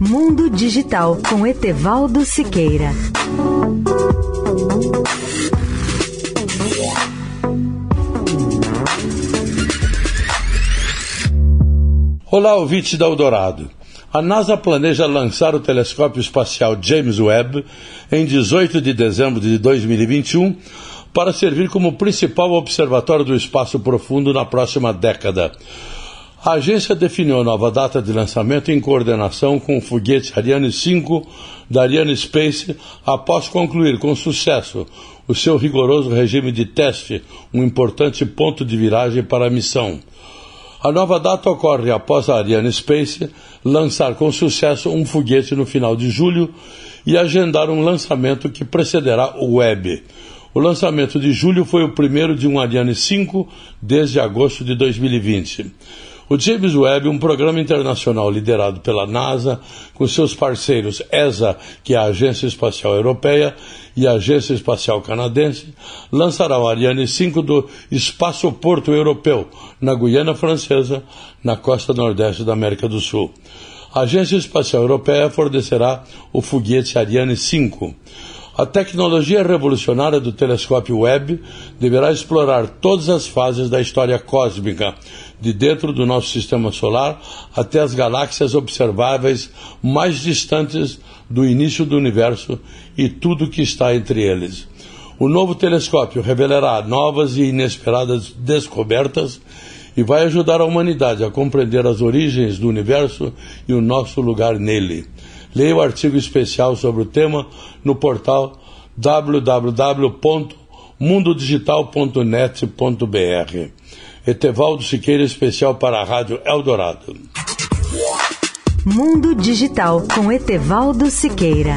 Mundo Digital com Etevaldo Siqueira. Olá, ouvinte da Eldorado. A NASA planeja lançar o telescópio espacial James Webb em 18 de dezembro de 2021 para servir como principal observatório do espaço profundo na próxima década. A agência definiu a nova data de lançamento em coordenação com o foguete Ariane 5 da Ariane Space após concluir com sucesso o seu rigoroso regime de teste, um importante ponto de viragem para a missão. A nova data ocorre após a Ariane Space lançar com sucesso um foguete no final de julho e agendar um lançamento que precederá o Web. O lançamento de julho foi o primeiro de um Ariane 5 desde agosto de 2020. O James Webb, um programa internacional liderado pela NASA, com seus parceiros ESA, que é a Agência Espacial Europeia, e a Agência Espacial Canadense, lançará o Ariane 5 do Espaço Porto Europeu, na Guiana Francesa, na costa nordeste da América do Sul. A Agência Espacial Europeia fornecerá o foguete Ariane 5. A tecnologia revolucionária do telescópio Webb deverá explorar todas as fases da história cósmica, de dentro do nosso sistema solar até as galáxias observáveis mais distantes do início do universo e tudo que está entre eles. O novo telescópio revelará novas e inesperadas descobertas e vai ajudar a humanidade a compreender as origens do universo e o nosso lugar nele. Leia o artigo especial sobre o tema no portal www.mundodigital.net.br. Etevaldo Siqueira, especial para a Rádio Eldorado. Mundo Digital com Etevaldo Siqueira.